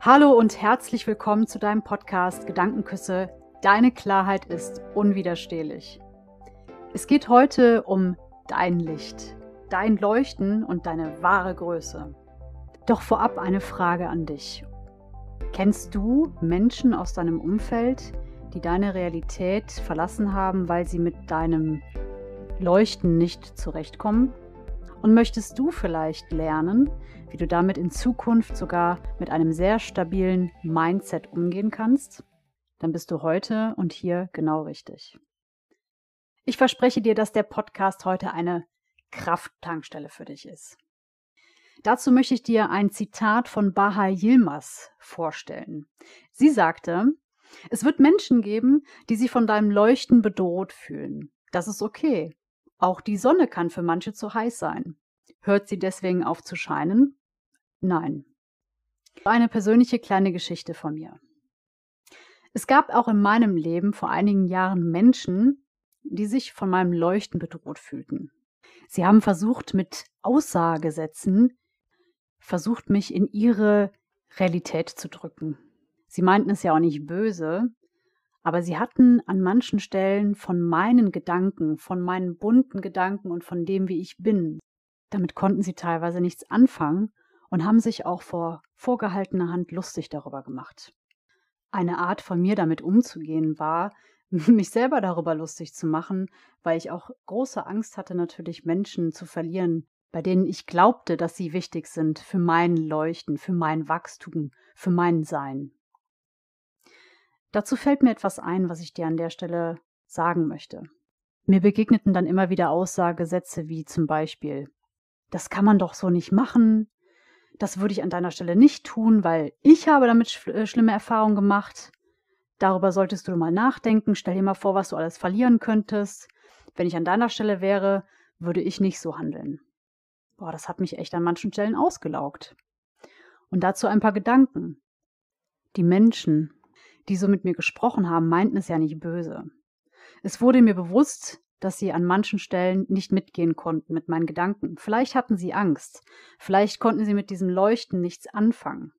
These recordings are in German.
Hallo und herzlich willkommen zu deinem Podcast Gedankenküsse. Deine Klarheit ist unwiderstehlich. Es geht heute um dein Licht, dein Leuchten und deine wahre Größe. Doch vorab eine Frage an dich. Kennst du Menschen aus deinem Umfeld, die deine Realität verlassen haben, weil sie mit deinem Leuchten nicht zurechtkommen? Und möchtest du vielleicht lernen, wie du damit in Zukunft sogar mit einem sehr stabilen Mindset umgehen kannst? Dann bist du heute und hier genau richtig. Ich verspreche dir, dass der Podcast heute eine Krafttankstelle für dich ist. Dazu möchte ich dir ein Zitat von Baha Yilmaz vorstellen. Sie sagte, es wird Menschen geben, die sich von deinem Leuchten bedroht fühlen. Das ist okay. Auch die Sonne kann für manche zu heiß sein. Hört sie deswegen auf zu scheinen? Nein. Eine persönliche kleine Geschichte von mir. Es gab auch in meinem Leben vor einigen Jahren Menschen, die sich von meinem Leuchten bedroht fühlten. Sie haben versucht, mit Aussagesätzen, versucht, mich in ihre Realität zu drücken. Sie meinten es ja auch nicht böse, aber sie hatten an manchen Stellen von meinen Gedanken, von meinen bunten Gedanken und von dem, wie ich bin, damit konnten sie teilweise nichts anfangen und haben sich auch vor vorgehaltener Hand lustig darüber gemacht. Eine Art von mir damit umzugehen war, mich selber darüber lustig zu machen, weil ich auch große Angst hatte, natürlich Menschen zu verlieren, bei denen ich glaubte, dass sie wichtig sind für mein Leuchten, für mein Wachstum, für mein Sein. Dazu fällt mir etwas ein, was ich dir an der Stelle sagen möchte. Mir begegneten dann immer wieder Aussagesätze wie zum Beispiel, das kann man doch so nicht machen, das würde ich an deiner Stelle nicht tun, weil ich habe damit sch äh, schlimme Erfahrungen gemacht. Darüber solltest du mal nachdenken. Stell dir mal vor, was du alles verlieren könntest. Wenn ich an deiner Stelle wäre, würde ich nicht so handeln. Boah, das hat mich echt an manchen Stellen ausgelaugt. Und dazu ein paar Gedanken. Die Menschen, die so mit mir gesprochen haben, meinten es ja nicht böse. Es wurde mir bewusst, dass sie an manchen Stellen nicht mitgehen konnten mit meinen Gedanken. Vielleicht hatten sie Angst, vielleicht konnten sie mit diesem Leuchten nichts anfangen.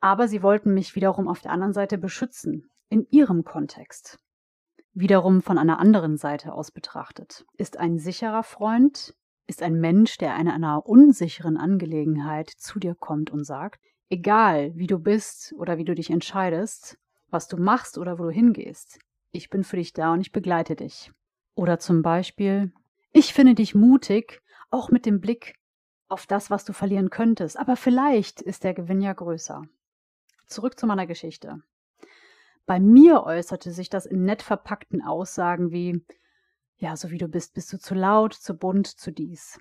Aber sie wollten mich wiederum auf der anderen Seite beschützen, in ihrem Kontext. Wiederum von einer anderen Seite aus betrachtet. Ist ein sicherer Freund, ist ein Mensch, der in einer unsicheren Angelegenheit zu dir kommt und sagt, egal wie du bist oder wie du dich entscheidest, was du machst oder wo du hingehst, ich bin für dich da und ich begleite dich. Oder zum Beispiel, ich finde dich mutig, auch mit dem Blick auf das, was du verlieren könntest, aber vielleicht ist der Gewinn ja größer. Zurück zu meiner Geschichte. Bei mir äußerte sich das in nett verpackten Aussagen wie, ja, so wie du bist, bist du zu laut, zu bunt, zu dies.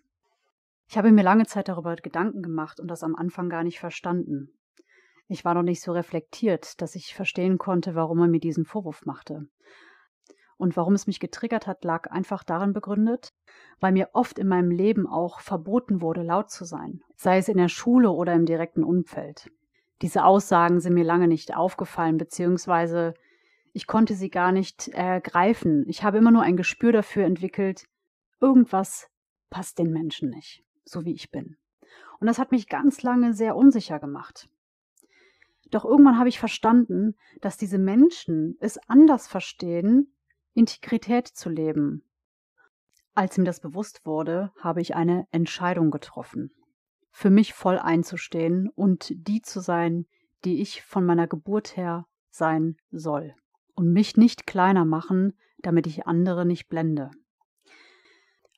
Ich habe mir lange Zeit darüber Gedanken gemacht und das am Anfang gar nicht verstanden. Ich war noch nicht so reflektiert, dass ich verstehen konnte, warum er mir diesen Vorwurf machte. Und warum es mich getriggert hat, lag einfach darin begründet, weil mir oft in meinem Leben auch verboten wurde, laut zu sein, sei es in der Schule oder im direkten Umfeld. Diese Aussagen sind mir lange nicht aufgefallen, beziehungsweise ich konnte sie gar nicht ergreifen. Ich habe immer nur ein Gespür dafür entwickelt, irgendwas passt den Menschen nicht, so wie ich bin. Und das hat mich ganz lange sehr unsicher gemacht. Doch irgendwann habe ich verstanden, dass diese Menschen es anders verstehen, Integrität zu leben. Als mir das bewusst wurde, habe ich eine Entscheidung getroffen. Für mich voll einzustehen und die zu sein, die ich von meiner Geburt her sein soll. Und mich nicht kleiner machen, damit ich andere nicht blende.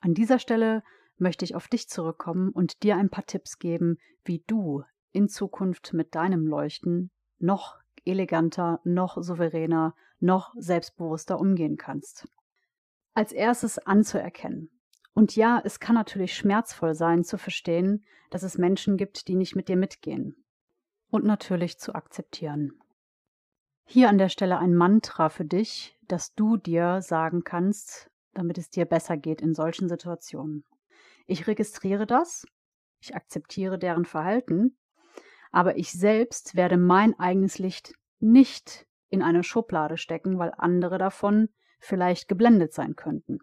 An dieser Stelle möchte ich auf dich zurückkommen und dir ein paar Tipps geben, wie du in Zukunft mit deinem Leuchten noch eleganter, noch souveräner, noch selbstbewusster umgehen kannst. Als erstes anzuerkennen. Und ja, es kann natürlich schmerzvoll sein zu verstehen, dass es Menschen gibt, die nicht mit dir mitgehen. Und natürlich zu akzeptieren. Hier an der Stelle ein Mantra für dich, das du dir sagen kannst, damit es dir besser geht in solchen Situationen. Ich registriere das, ich akzeptiere deren Verhalten, aber ich selbst werde mein eigenes Licht nicht in eine Schublade stecken, weil andere davon vielleicht geblendet sein könnten.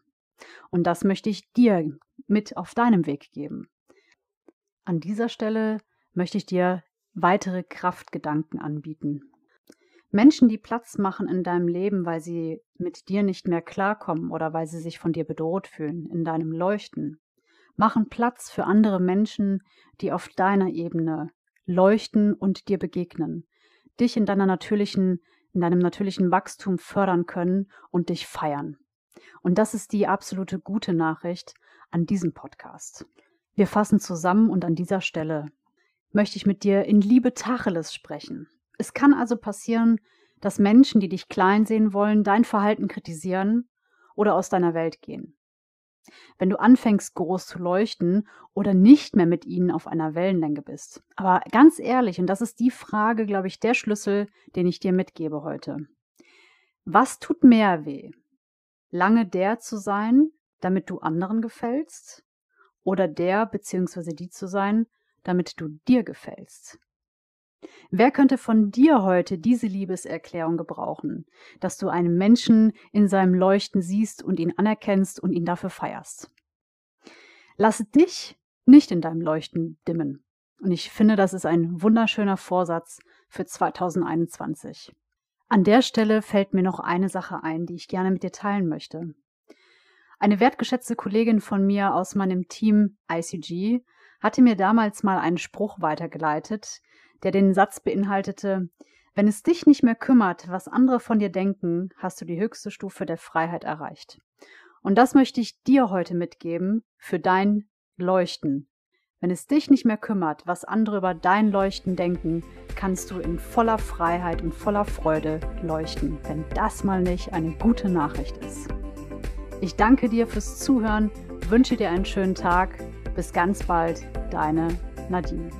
Und das möchte ich dir mit auf deinem Weg geben. An dieser Stelle möchte ich dir weitere Kraftgedanken anbieten. Menschen, die Platz machen in deinem Leben, weil sie mit dir nicht mehr klarkommen oder weil sie sich von dir bedroht fühlen, in deinem Leuchten, machen Platz für andere Menschen, die auf deiner Ebene leuchten und dir begegnen, dich in deiner natürlichen, in deinem natürlichen Wachstum fördern können und dich feiern. Und das ist die absolute gute Nachricht an diesem Podcast. Wir fassen zusammen und an dieser Stelle möchte ich mit dir in Liebe Tacheles sprechen. Es kann also passieren, dass Menschen, die dich klein sehen wollen, dein Verhalten kritisieren oder aus deiner Welt gehen. Wenn du anfängst groß zu leuchten oder nicht mehr mit ihnen auf einer Wellenlänge bist. Aber ganz ehrlich, und das ist die Frage, glaube ich, der Schlüssel, den ich dir mitgebe heute. Was tut mehr weh? Lange der zu sein, damit du anderen gefällst? Oder der bzw. die zu sein, damit du dir gefällst? Wer könnte von dir heute diese Liebeserklärung gebrauchen, dass du einen Menschen in seinem Leuchten siehst und ihn anerkennst und ihn dafür feierst? Lass dich nicht in deinem Leuchten dimmen. Und ich finde, das ist ein wunderschöner Vorsatz für 2021. An der Stelle fällt mir noch eine Sache ein, die ich gerne mit dir teilen möchte. Eine wertgeschätzte Kollegin von mir aus meinem Team ICG hatte mir damals mal einen Spruch weitergeleitet, der den Satz beinhaltete, wenn es dich nicht mehr kümmert, was andere von dir denken, hast du die höchste Stufe der Freiheit erreicht. Und das möchte ich dir heute mitgeben für dein Leuchten. Wenn es dich nicht mehr kümmert, was andere über dein Leuchten denken, kannst du in voller Freiheit und voller Freude leuchten, wenn das mal nicht eine gute Nachricht ist. Ich danke dir fürs Zuhören, wünsche dir einen schönen Tag. Bis ganz bald, deine Nadine.